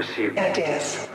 received. It is.